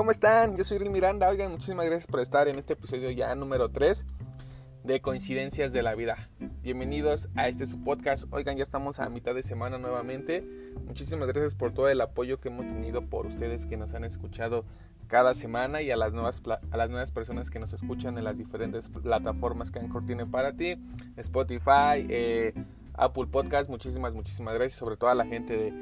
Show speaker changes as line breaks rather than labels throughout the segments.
¿cómo están? Yo soy Ril Miranda. Oigan, muchísimas gracias por estar en este episodio ya número 3 de Coincidencias de la Vida. Bienvenidos a este su podcast. Oigan, ya estamos a mitad de semana nuevamente. Muchísimas gracias por todo el apoyo que hemos tenido por ustedes que nos han escuchado cada semana y a las nuevas, a las nuevas personas que nos escuchan en las diferentes plataformas que Anchor tiene para ti. Spotify, eh, Apple Podcast. Muchísimas, muchísimas gracias. Sobre todo a la gente de,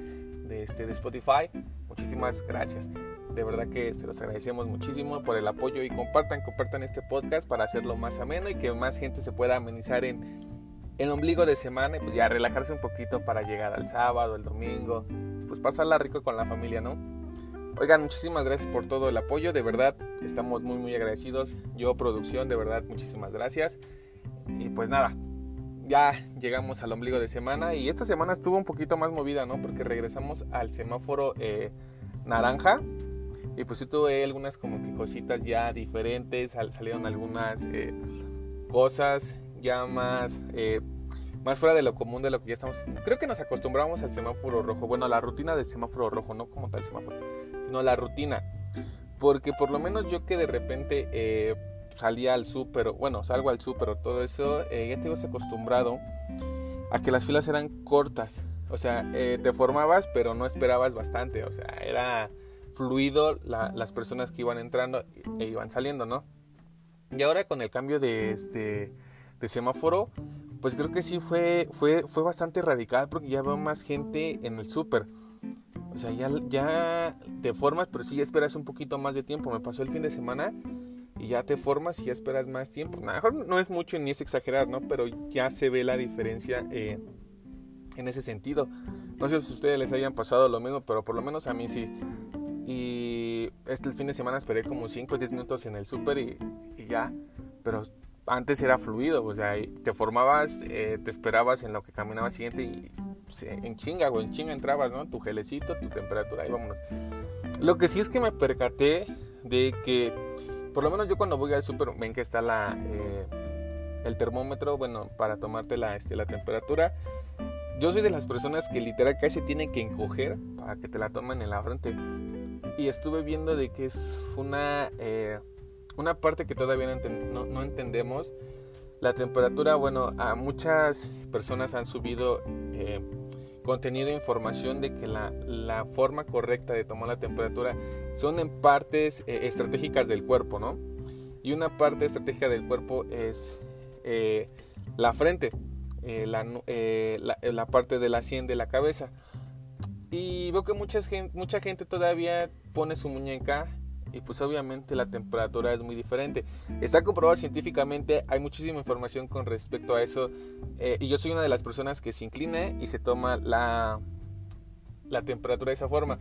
de, este, de Spotify. Muchísimas gracias. De verdad que se los agradecemos muchísimo por el apoyo y compartan, compartan este podcast para hacerlo más ameno y que más gente se pueda amenizar en el ombligo de semana y pues ya relajarse un poquito para llegar al sábado, el domingo, pues pasarla rico con la familia, ¿no? Oigan, muchísimas gracias por todo el apoyo, de verdad estamos muy muy agradecidos. Yo producción, de verdad muchísimas gracias. Y pues nada, ya llegamos al ombligo de semana y esta semana estuvo un poquito más movida, ¿no? Porque regresamos al semáforo eh, naranja y pues sí tuve algunas como que cositas ya diferentes, salieron algunas eh, cosas ya más, eh, más fuera de lo común de lo que ya estamos. Creo que nos acostumbramos al semáforo rojo, bueno, a la rutina del semáforo rojo, no como tal semáforo, no la rutina. Porque por lo menos yo que de repente eh, salía al súper, bueno, salgo al súper todo eso, ya te ibas acostumbrado a que las filas eran cortas. O sea, te formabas, pero no esperabas bastante. O sea, era fluido las personas que iban entrando e iban saliendo, ¿no? Y ahora con el cambio de, este, de semáforo, pues creo que sí fue, fue, fue bastante radical porque ya veo más gente en el súper. O sea, ya, ya te formas, pero sí ya esperas un poquito más de tiempo. Me pasó el fin de semana y ya te formas y ya esperas más tiempo. A mejor no es mucho ni es exagerar, ¿no? Pero ya se ve la diferencia eh, en ese sentido. No sé si a ustedes les hayan pasado lo mismo, pero por lo menos a mí sí. Y este el fin de semana esperé como 5 o 10 minutos en el súper y, ya. Pero antes era fluido, o sea, te formabas, eh, te esperabas en lo que caminaba siguiente y en chinga, en chinga entrabas, ¿no? Tu gelecito, tu temperatura, y vámonos. Lo que sí es que me percaté de que, por lo menos yo cuando voy al súper, ven que está la, eh, el termómetro, bueno, para tomarte la, este, la temperatura. Yo soy de las personas que literal casi tienen que encoger para que te la tomen en la frente y estuve viendo de que es una, eh, una parte que todavía no, no, entendemos. La temperatura, bueno, a muchas personas han subido eh, contenido e información de que la, la, forma correcta de tomar la temperatura son en partes eh, estratégicas del cuerpo, ¿no? Y una parte estratégica del cuerpo es la frente, la, la, la, parte de la sien de la cabeza. Y veo que mucha gente, mucha gente todavía pone su muñeca y pues obviamente la temperatura es muy diferente. Está comprobado científicamente, hay muchísima información con respecto a eso. Eh, y yo soy una de las personas que se inclina y se toma la, la temperatura de esa forma.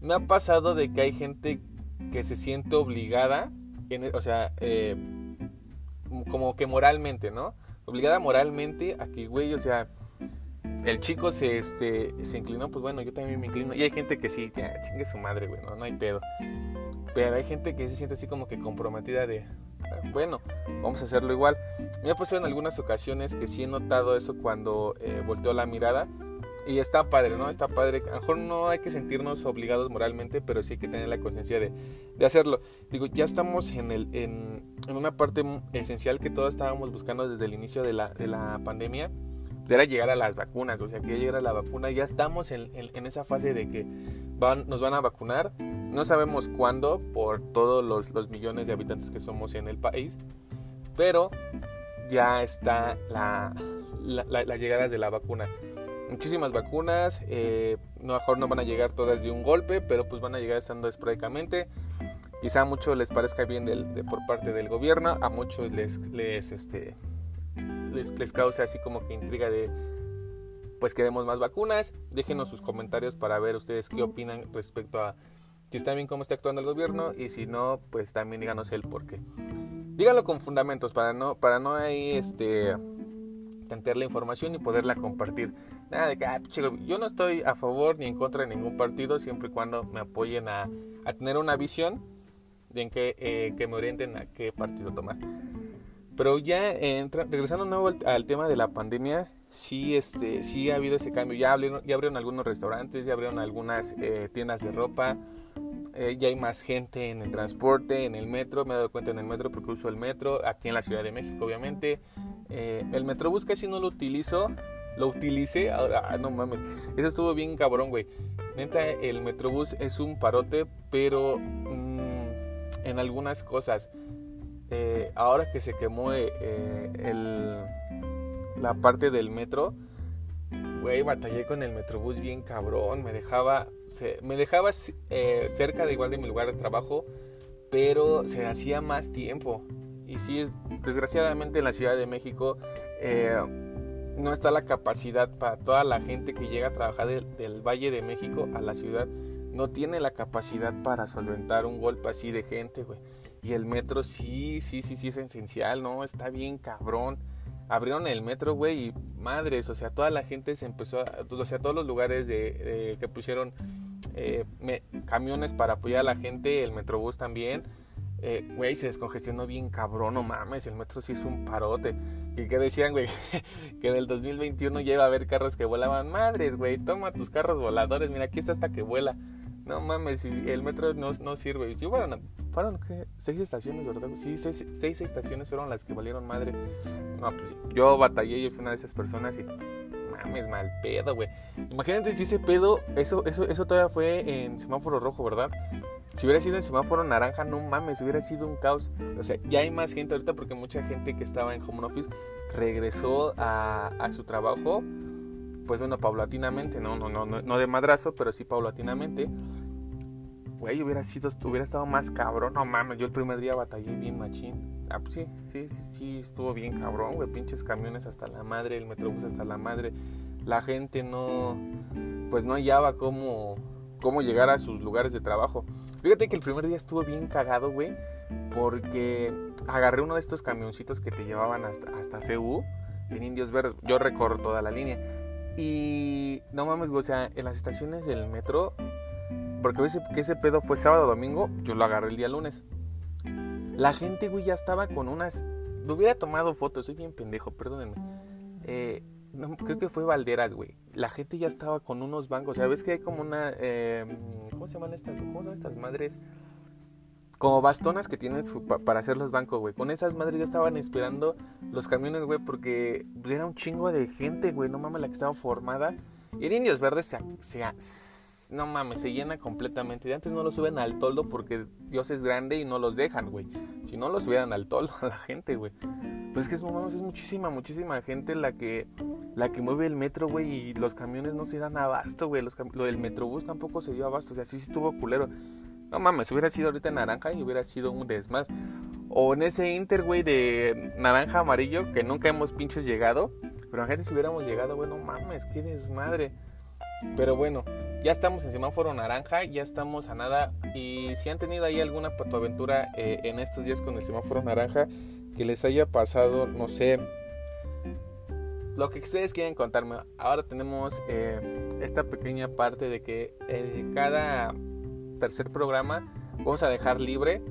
Me ha pasado de que hay gente que se siente obligada, o sea, eh, como que moralmente, ¿no? Obligada moralmente a que, güey, o sea, el chico se, este, se inclinó, pues bueno, yo también me inclino. Y hay gente que sí, ya, chingue su madre, güey, no, no hay pedo. Pero hay gente que se siente así como que comprometida de, bueno, vamos a hacerlo igual. Me ha pasado en algunas ocasiones que sí he notado eso cuando eh, la mirada. Y está padre, ¿no? Está padre. A lo mejor no hay que sentirnos obligados moralmente, pero sí hay que tener la conciencia de, de, hacerlo. Digo, ya estamos en, el, en, en, una parte esencial que todos estábamos buscando desde el inicio de la, de la pandemia era llegar a las vacunas, o sea, que ya llegara la vacuna, ya estamos en, esa fase de que van, nos van a vacunar, no sabemos cuándo por todos los, millones de habitantes que somos en el país, pero ya está la, las llegadas de la vacuna. Muchísimas vacunas, eh, no, mejor no van a llegar todas de un golpe, pero pues van a llegar estando esporádicamente. Quizá a muchos les parezca bien de, por parte del gobierno, a muchos les, les este, les, causa así como que intriga de pues queremos más vacunas. Déjenos sus comentarios para ver ustedes qué opinan respecto a si está bien cómo está actuando el gobierno y si no, pues también díganos el por qué. Díganlo con fundamentos para no, para no ahí este tener la información y poderla compartir. Nada de que, ah, yo no estoy a favor ni en contra de ningún partido siempre y cuando me apoyen a, a tener una visión de en eh, que me orienten a qué partido tomar. Pero ya regresando nuevo al, tema de la pandemia, sí, este, sí ha habido ese cambio. Ya abrieron, algunos restaurantes, ya abrieron algunas eh, tiendas de ropa. eh, ya hay más gente en el transporte, en el metro, me he dado cuenta en el metro porque uso el metro, aquí en la Ciudad de México obviamente. Eh, el Metrobús casi no lo utilizo, lo utilicé, ahora, ah, no mames, eso estuvo bien cabrón, güey. Neta, el Metrobús es un parote, pero mm, en algunas cosas. Eh, ahora que se quemó el, la parte del metro, güey, batallé con el Metrobús bien cabrón, me dejaba me dejaba eh, cerca de igual de mi lugar de trabajo, pero se hacía más tiempo. Y sí, desgraciadamente en la Ciudad de México eh, no está la capacidad para toda la gente que llega a trabajar del, Valle de México a la ciudad. No tiene la capacidad para solventar un golpe así de gente, güey. Y el metro sí, sí, sí, sí es esencial, ¿no? Está bien cabrón abrieron el metro, güey, y madres, o sea, toda la gente se empezó, a, o sea, todos los lugares de, que pusieron eh, camiones para apoyar a la gente, el metrobús también, eh, güey, se descongestionó bien cabrón, no mames, el metro sí es un parote. Y que decían, güey, que del 2021 ya iba a haber carros que volaban, madres, güey, toma tus carros voladores, mira, aquí está hasta que vuela. No mames, el metro no, no sirve. Sí, fueron, fueron seis estaciones, ¿verdad? Sí, seis, seis, estaciones fueron las que valieron madre. No, pues yo batallé y fui una de esas personas y mames, mal pedo, güey. Imagínate si ese pedo, eso, eso, eso todavía fue en semáforo rojo, ¿verdad? Si hubiera sido en semáforo naranja, no mames, hubiera sido un caos. O sea, ya hay más gente ahorita porque mucha gente que estaba en home office regresó a, a su trabajo pues bueno, paulatinamente, no, no, no, no de madrazo, pero sí paulatinamente. Güey, hubiera sido, hubiera estado más cabrón. No mames, yo el primer día batallé bien machín. Ah, pues sí, sí, sí, sí, estuvo bien cabrón, güey. Pinches camiones hasta la madre, el metrobús hasta la madre. La gente no, pues no hallaba cómo, cómo llegar a sus lugares de trabajo. Fíjate que el primer día estuvo bien cagado, güey, porque agarré uno de estos camioncitos que te llevaban hasta, hasta CU en Indios Verdes. Yo recorro toda la línea. Y no mames, o sea, en las estaciones del metro, porque ese, que ese pedo fue sábado o domingo, yo lo agarré el día lunes. La gente, güey, ya estaba con unas. Me hubiera tomado fotos, soy bien pendejo, perdónenme. Eh, creo que fue Valderas, güey. La gente ya estaba con unos bancos. O sea, ves que hay como una. Eh, ¿Cómo se llaman estas? ¿Cómo son estas madres? Como bastonas que tienen para hacer los bancos, güey. Con esas madres ya estaban esperando los camiones, güey, porque pues, era un chingo de gente, güey. No mames, la que estaba formada. Y en Indios Verdes se, no mames, se llena completamente. De antes no lo suben al toldo porque Dios es grande y no los dejan, güey. Si no lo subieran al toldo a la gente, güey. Pues es que es, mames, es muchísima, muchísima gente la que la que mueve el metro, güey, y los camiones no se dan abasto, güey. lo del metrobús tampoco se dio abasto, o sea, sí, sí estuvo culero. No mames, hubiera sido ahorita naranja y hubiera sido un desmadre. O en ese Inter, güey, de naranja amarillo que nunca hemos pinches llegado. Pero imagínate si hubiéramos llegado, güey, no mames, qué desmadre. Pero bueno, ya estamos en semáforo naranja, ya estamos a nada. Y si han tenido ahí alguna aventura eh, en estos días con el semáforo naranja, que les haya pasado, no sé, lo que ustedes quieren contarme. Ahora tenemos eh, esta pequeña parte de que eh, cada tercer programa vamos a dejar libre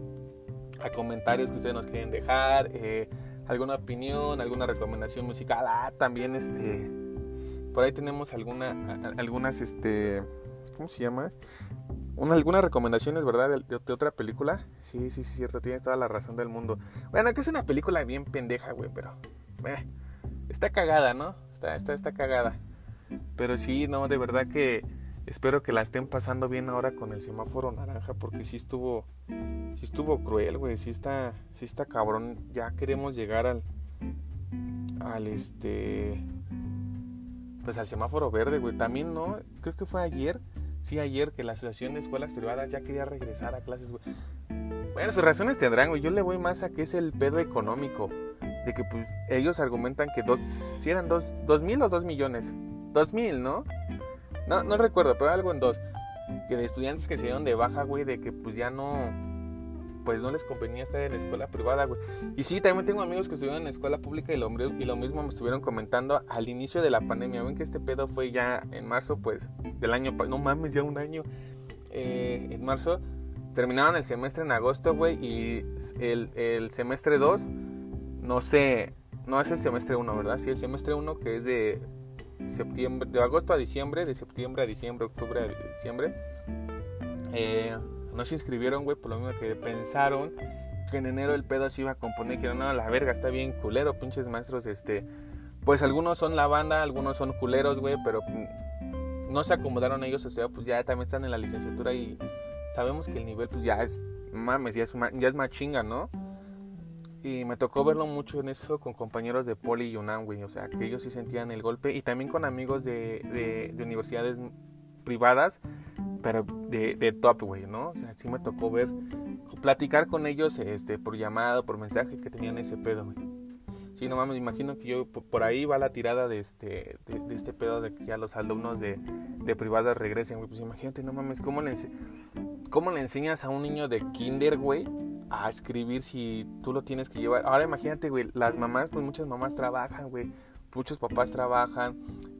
a comentarios que ustedes nos quieren dejar, eh, alguna opinión, alguna recomendación musical. Ah, también este, por ahí tenemos alguna, algunas, este, ¿cómo se llama? Una, algunas recomendaciones, ¿verdad? De, otra película. Sí, sí, sí, cierto, tienes toda la razón del mundo. Bueno, que es una película bien pendeja, güey, pero eh, está cagada, ¿no? Está, está, está cagada. Pero sí, no, de verdad que Espero que la estén pasando bien ahora con el semáforo naranja porque sí estuvo sí estuvo cruel, güey, sí está sí está cabrón. Ya queremos llegar al al este pues al semáforo verde, güey. También no, creo que fue ayer, sí ayer que la Asociación de Escuelas Privadas ya quería regresar a clases, güey. Bueno, sus razones tendrán, güey. Yo le voy más a que es el pedo económico. De que pues ellos argumentan que dos, si eran dos, dos mil o dos millones. Dos mil, ¿no? No, no recuerdo, pero algo en dos. Que de estudiantes que se dieron de baja, güey, de que pues ya no. Pues no les convenía estar en la escuela privada, güey. Y sí, también tengo amigos que estuvieron en la escuela pública y lo, y lo mismo me estuvieron comentando al inicio de la pandemia. Ven que este pedo fue ya en marzo, pues, del año. No mames, ya un año. Eh, en marzo. Terminaron el semestre en agosto, güey. Y el, el semestre 2, no sé. No es el semestre 1, ¿verdad? Sí, el semestre 1 que es de septiembre, de agosto a diciembre, de septiembre a diciembre, octubre a diciembre. Eh, no se inscribieron, güey, por lo mismo que pensaron que en enero el pedo se iba a componer. Dijeron, no, la verga, está bien culero, pinches maestros, este... Pues algunos son la banda, algunos son culeros, güey, pero no se acomodaron ellos o sea, pues ya también están en la licenciatura y sabemos que el nivel pues ya es, mames, ya es, ya es más chinga, ¿no? Y me tocó verlo mucho en eso con compañeros de Poli y UNAM, güey. O sea, que ellos sí sentían el golpe. Y también con amigos de, de, universidades privadas, pero de, de top, güey, ¿no? O sea, sí me tocó ver, platicar con ellos este, por llamado, por mensaje, que tenían ese pedo, güey. Sí, no mames, imagino que yo por ahí va la tirada de este, de, este pedo de que ya los alumnos de, de privadas regresen, güey. Pues imagínate, no mames, ¿cómo le, ¿cómo le enseñas a un niño de kinder, güey? A escribir si tú lo tienes que llevar. Ahora imagínate, güey, las mamás, pues muchas mamás trabajan, güey, muchos papás trabajan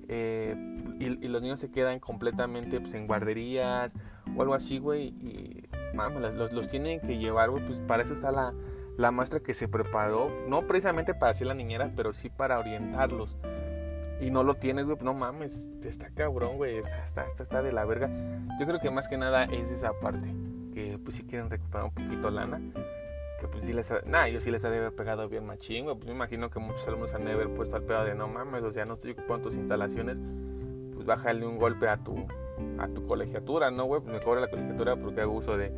eh, y, los niños se quedan completamente pues, en guarderías o algo así, güey, y los, los tienen que llevar, güey, pues para eso está la, la maestra que se preparó, no precisamente para ser la niñera, pero sí para orientarlos. Y no lo tienes, güey, no mames, está cabrón, güey, está, está, está de la verga. Yo creo que más que nada es esa parte que pues si quieren recuperar un poquito lana, que pues si les ha, yo sí les ha de haber pegado bien machín, pues me imagino que muchos alumnos han de haber puesto al pedo de no mames, o sea, no estoy ocupando tus instalaciones, pues bájale un golpe a tu a tu colegiatura, ¿no, güey? Pues me cobra la colegiatura porque hago uso de,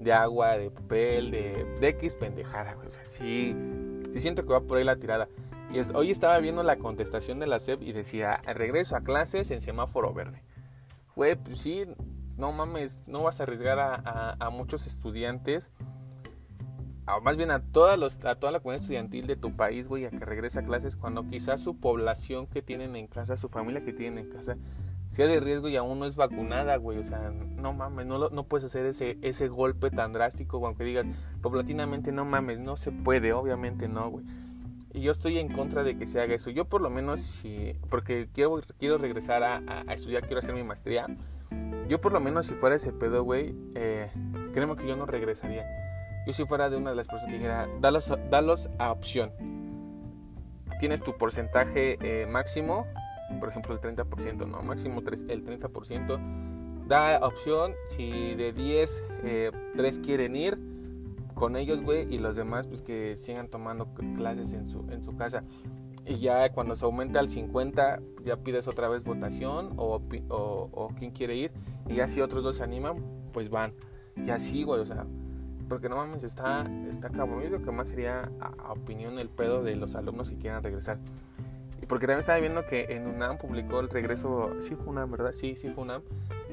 de agua, de papel, de, de X pendejada, güey. O sea, sí, sí siento que va por ahí la tirada. Y hoy estaba viendo la contestación de la SEP y decía, regreso a clases en semáforo verde. Güey, pues sí, no mames, no vas a arriesgar a, muchos estudiantes, más bien a, los, a toda la comunidad estudiantil de tu país, güey, a que regrese a clases cuando quizás su población que tienen en casa, su familia que tienen en casa, sea de riesgo y aún no es vacunada, güey. O sea, no mames, no, puedes hacer ese, golpe tan drástico, aunque digas, paulatinamente, no mames, no se puede, obviamente no, güey. Y yo estoy en contra de que se haga eso. Yo por lo menos, porque quiero, quiero regresar a, a estudiar, quiero hacer mi maestría yo por lo menos si fuera ese pedo, güey, eh, créeme que yo no regresaría. Yo si fuera de una de las personas que dijera, dalos, a opción. Tienes tu porcentaje eh, máximo, por ejemplo el 30%, ¿no? Máximo el 30%. Da opción, si de 10, eh, 3 quieren ir con ellos, güey, y los demás pues que sigan tomando clases en su, en su casa. Y ya cuando se aumenta al 50, ya pides otra vez votación o, o, quién quiere ir. Y ya si otros dos se animan, pues van. Y así, güey, o sea, porque no mames, está, está cabrón. Yo que más sería a, opinión el pedo de los alumnos que quieran regresar. Y porque también estaba viendo que en UNAM publicó el regreso, sí fue UNAM, ¿verdad? Sí, sí fue UNAM.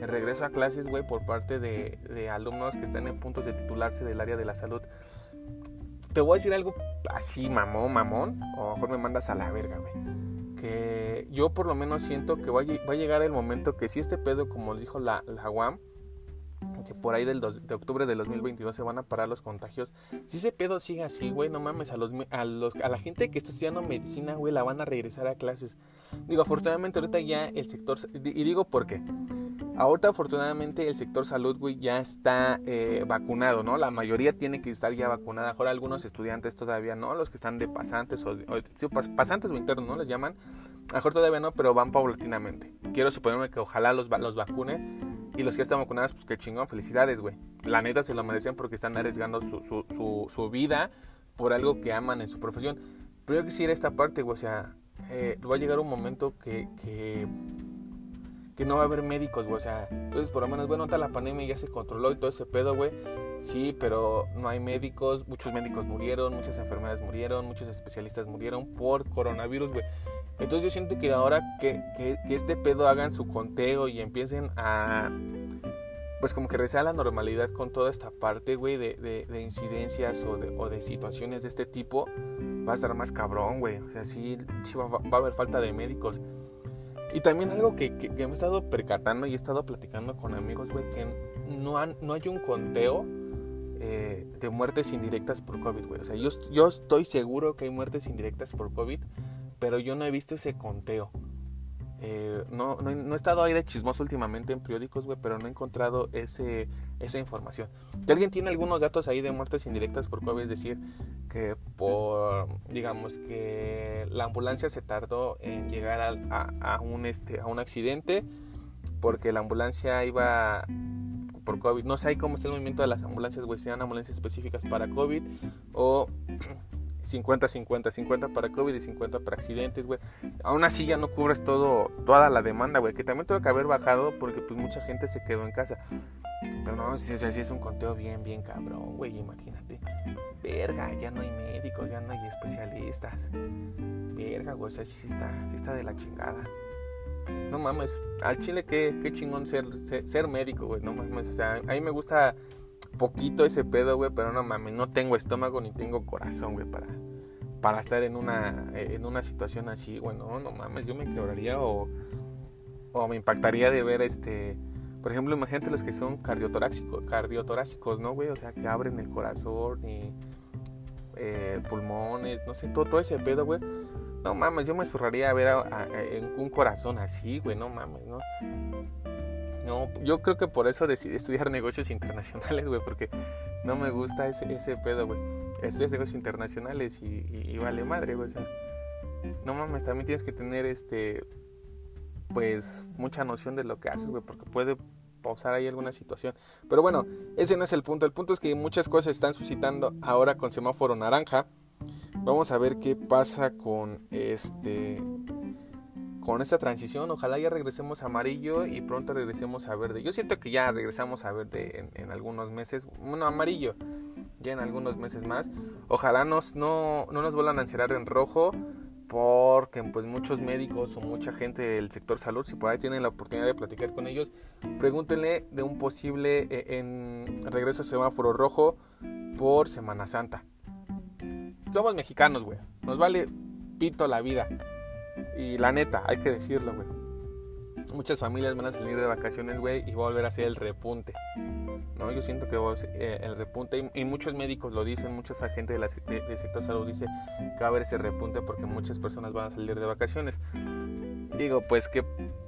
El regreso a clases, güey, por parte de, de alumnos que están en puntos de titularse del área de la salud te voy a decir algo así, mamón, mamón, o mejor me mandas a la verga, güey. Que yo por lo menos siento que va a, llegar el momento que si este pedo, como dijo la, la UAM, que por ahí del de octubre del 2022 se van a parar los contagios. Si ese pedo sigue así, güey, no mames, a, los, a, los, a la gente que está estudiando medicina, güey, la van a regresar a clases. Digo, afortunadamente ahorita ya el sector, y digo por qué. Ahorita afortunadamente el sector salud, güey, ya está eh, vacunado, ¿no? La mayoría tiene que estar ya vacunada. Ahora algunos estudiantes todavía no, los que están de pasantes o, pasantes o internos, ¿no? Les llaman. Mejor todavía no, pero van paulatinamente. Quiero suponerme que ojalá los, los vacune y los que están vacunados, pues qué chingón, felicidades, güey. La neta se lo merecen porque están arriesgando su, su, su, vida por algo que aman en su profesión. Pero yo quisiera esta parte, güey, o sea, eh, va a llegar un momento que, que, que, no va a haber médicos, güey, o sea, entonces por lo menos, bueno, está la pandemia ya se controló y todo ese pedo, güey. Sí, pero no hay médicos, muchos médicos murieron, muchas enfermedades murieron, muchos especialistas murieron por coronavirus, güey. Entonces yo siento que ahora que, que, este pedo hagan su conteo y empiecen a... Pues como que regresar a la normalidad con toda esta parte, güey, de, de, incidencias o de, o de, situaciones de este tipo, va a estar más cabrón, güey. O sea, sí, va, a haber falta de médicos. Y también algo que, que, me he estado percatando y he estado platicando con amigos, güey, que no, han, no hay un conteo eh, de muertes indirectas por COVID, güey. O sea, yo, yo estoy seguro que hay muertes indirectas por COVID, pero yo no he visto ese conteo. Eh, no, no, he estado ahí de chismoso últimamente en periódicos, güey, pero no he encontrado ese, esa información. Si alguien tiene algunos datos ahí de muertes indirectas por COVID, es decir, que por, digamos, que la ambulancia se tardó en llegar a, un, este, a un accidente porque la ambulancia iba por COVID. No sé cómo está el movimiento de las ambulancias, güey. Sean ambulancias específicas para COVID o 50-50, 50 para COVID y 50 para accidentes, güey. Aún así ya no cubres todo, toda la demanda, güey. Que también tuvo que haber bajado porque pues mucha gente se quedó en casa. Pero no, si, si es un conteo bien, bien cabrón, güey. Imagínate. Verga, ya no hay médicos, ya no hay especialistas. Verga, güey. O sea, sí está, sí está de la chingada. No mames, al chile qué, qué chingón ser, ser, médico, güey. No mames, o sea, a mí me gusta poquito ese pedo, güey, pero no mames, no tengo estómago ni tengo corazón, güey, para, para estar en una, en una situación así, güey. No, no mames, yo me quebraría o, o me impactaría de ver este... Por ejemplo, imagínate los que son cardiotorácicos, ¿no, güey? O sea, que abren el corazón y eh, pulmones, no sé, todo, todo ese pedo, güey. No mames, yo me zurraría a ver en un corazón así, güey, no mames, ¿no? No, yo creo que por eso decidí estudiar negocios internacionales, güey, porque no me gusta ese, pedo, güey. Estudias negocios internacionales y, vale madre, güey, o sea. No mames, también tienes que tener, este, pues, mucha noción de lo que haces, güey, porque puede pausar ahí alguna situación. Pero bueno, ese no es el punto. El punto es que muchas cosas están suscitando ahora con semáforo naranja. Vamos a ver qué pasa con este con esta transición. Ojalá ya regresemos a amarillo y pronto regresemos a verde. Yo siento que ya regresamos a verde en, algunos meses. Bueno, amarillo ya en algunos meses más. Ojalá nos, no, no nos vuelvan a encerrar en rojo porque pues muchos médicos o mucha gente del sector salud, si por ahí tienen la oportunidad de platicar con ellos, pregúntenle de un posible eh, regreso a semáforo rojo por Semana Santa somos mexicanos, güey. Nos vale pito la vida. Y la neta, hay que decirlo, güey. Muchas familias van a salir de vacaciones, güey, y va a volver a ser el repunte. ¿no? Yo siento que va a ser eh, el repunte, y, muchos médicos lo dicen, muchos agentes del sector salud dicen que va a haber ese repunte porque muchas personas van a salir de vacaciones. Digo, pues qué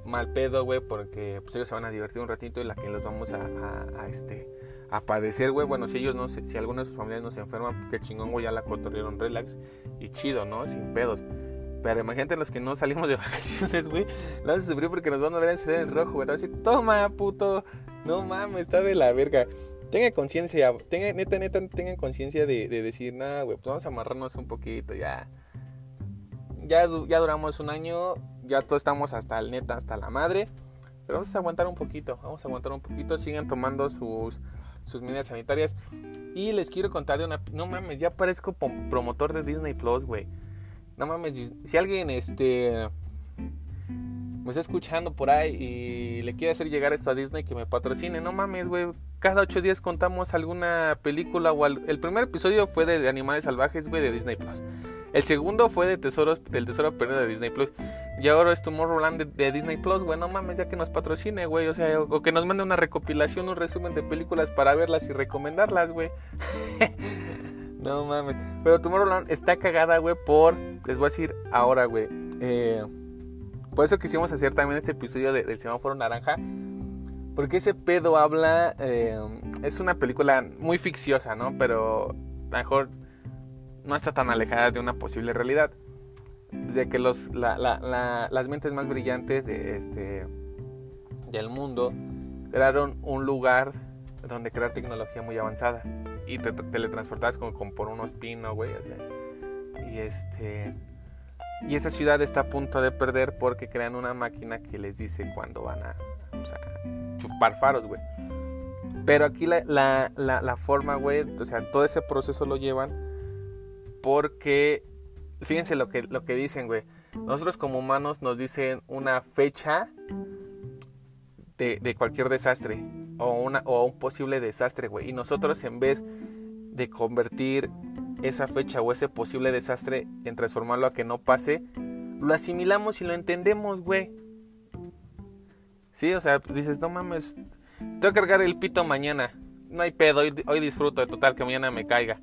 mal pedo, güey, porque pues, ellos se van a divertir un ratito y la que los vamos a, a este a padecer, güey. Bueno, si ellos no, si alguno de sus familiares no se enferman, pues, que chingón, güey, ya la cotorrieron relax y chido, ¿no? Sin pedos. Pero imagínate los que no salimos de vacaciones, güey. No a sufrir porque nos van a ver en en rojo, güey. Te a decir, toma, puto. No mames, está de la verga. Tengan conciencia, tengan, neta, neta, tengan conciencia de, decir, nada, güey, pues vamos a amarrarnos un poquito, ya. Ya, ya duramos un año, ya todos estamos hasta el neta, hasta la madre. Pero vamos a aguantar un poquito, vamos a aguantar un poquito. Sigan tomando sus sus medidas sanitarias. Y les quiero contar de una... No mames, ya parezco promotor de Disney Plus, güey. No mames, si alguien este me está escuchando por ahí y le quiere hacer llegar esto a Disney que me patrocine, no mames, güey. Cada ocho días contamos alguna película o el primer episodio fue de Animales Salvajes, güey, de Disney Plus. El segundo fue de Tesoros del Tesoro Perdido de Disney Plus. Y ahora es Tomorrowland de, de Disney Plus, güey. No mames, ya que nos patrocine, güey. O sea, o, que nos mande una recopilación, un resumen de películas para verlas y recomendarlas, güey. no mames. Pero Tomorrowland está cagada, güey, por. Les voy a decir ahora, güey. Eh, por eso quisimos hacer también este episodio del semáforo naranja. Porque ese pedo habla. Eh, es una película muy ficciosa, ¿no? Pero mejor no está tan alejada de una posible realidad de que los, las mentes más brillantes de este, del mundo crearon un lugar donde crear tecnología muy avanzada y te, teletransportabas como, por unos pinos, güey. Y este y esa ciudad está a punto de perder porque crean una máquina que les dice cuándo van a, chupar faros, güey. Pero aquí la, la, la forma, güey, o sea, todo ese proceso lo llevan porque fíjense lo que, lo que dicen, güey. Nosotros como humanos nos dicen una fecha de, cualquier desastre o, una, o un posible desastre, güey. Y nosotros en vez de convertir esa fecha o ese posible desastre en transformarlo a que no pase, lo asimilamos y lo entendemos, güey. Sí, o sea, dices, no mames, tengo que cargar el pito mañana. No hay pedo, hoy, disfruto de total que mañana me caiga.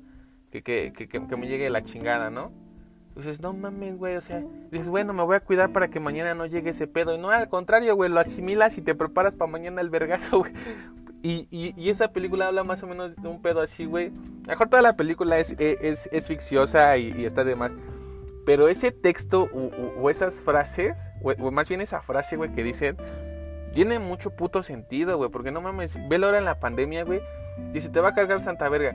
Que, que, que me llegue la chingada, ¿no? Dices, no mames, güey, o sea, dices, bueno, me voy a cuidar para que mañana no llegue ese pedo. Y no, al contrario, güey, lo asimilas y te preparas para mañana el vergazo, güey. Y, y, esa película habla más o menos de un pedo así, güey. Mejor toda la película es, e, es, es ficciosa y, está de más. Pero ese texto o, esas frases, o, más bien esa frase, güey, que dicen, tiene mucho puto sentido, güey. Porque no mames, velo ahora en la pandemia, güey. Dice, te va a cargar Santa Verga.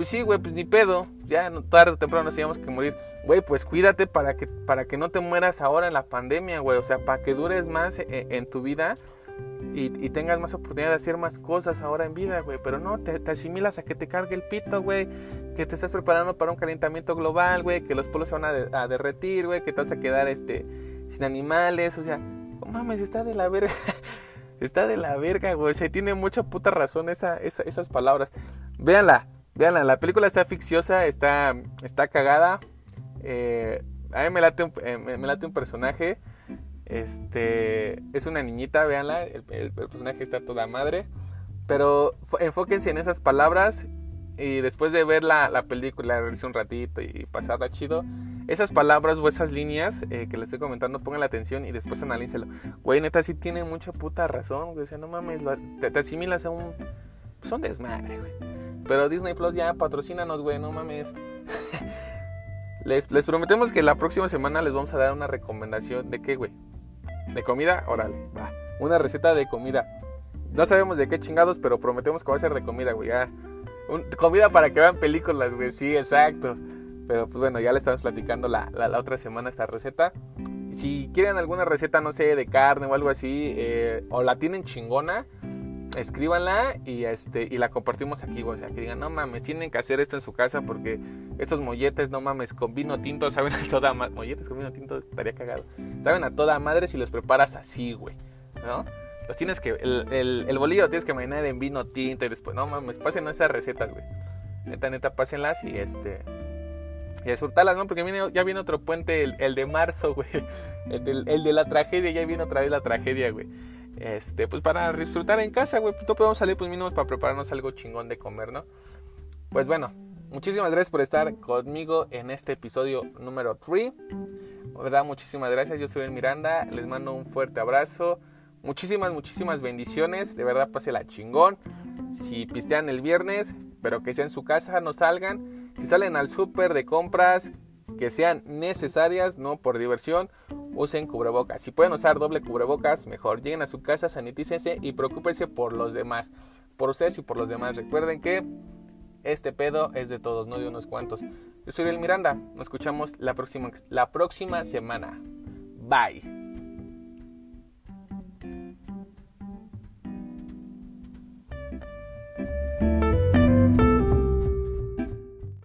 Pues sí, güey, pues ni pedo. Ya tarde o temprano nos teníamos que morir. Güey, pues cuídate para que, para que no te mueras ahora en la pandemia, güey. O sea, para que dures más en, en tu vida y, tengas más oportunidad de hacer más cosas ahora en vida, güey. Pero no, te, asimilas a que te cargue el pito, güey. Que te estás preparando para un calentamiento global, güey. Que los polos se van a, derretir, güey. Que te vas a quedar este, sin animales. O sea, mames, está de la verga. está de la verga, güey. O sea, tiene mucha puta razón esa, esas palabras. Véanla, véanla. La película está ficiosa, está, está cagada. Eh, a mí me late un, eh, me late un personaje. Este es una niñita, véanla, el, personaje está toda madre. Pero enfóquense en esas palabras y después de ver la, película, reírse un ratito y pasarla chido, esas palabras o esas líneas eh, que les estoy comentando, pongan la atención y después analícelo. Güey, neta, sí tiene mucha puta razón, no mames, te, asimilas a un. Son desmadre, güey. Pero Disney Plus ya patrocínanos, güey, no mames. les, les prometemos que la próxima semana les vamos a dar una recomendación de qué, güey de comida, órale, va. Una receta de comida. No sabemos de qué chingados, pero prometemos que va a ser de comida, güey. Comida para que vean películas, güey. Sí, exacto. Pero pues bueno, ya le estamos platicando la, la, otra semana esta receta. Si quieren alguna receta, no sé, de carne o algo así, eh, o la tienen chingona, escríbanla y este y la compartimos aquí, o sea, que digan, no mames, tienen que hacer esto en su casa porque estos molletes, no mames, con vino tinto saben a toda madre. Molletes con vino tinto estaría cagado. Saben a toda madre si los preparas así, güey. ¿No? Los tienes que el, el, bolillo lo tienes que marinar en vino tinto y después, no mames, pasen esas recetas, güey. Neta, neta, pásenlas y este y disfrutarlas, ¿no? Porque viene, ya viene otro puente, el, el de marzo, güey. El, el de la tragedia, ya viene otra vez la tragedia, güey. Este, pues para disfrutar en casa, güey. No podemos salir, pues mínimo para prepararnos algo chingón de comer, ¿no? Pues bueno, muchísimas gracias por estar conmigo en este episodio número 3. ¿Verdad? Muchísimas gracias. Yo soy el Miranda. Les mando un fuerte abrazo. Muchísimas, muchísimas bendiciones. De verdad, la chingón. Si pistean el viernes, pero que sea en su casa, no salgan. Si salen al súper de compras, que sean necesarias, no por diversión, usen cubrebocas. Si pueden usar doble cubrebocas, mejor. Lleguen a su casa, sanitícense y preocúpense por los demás. Por ustedes y por los demás. Recuerden que este pedo es de todos, no de unos cuantos. Yo soy el Miranda. Nos escuchamos la próxima, la próxima semana. Bye.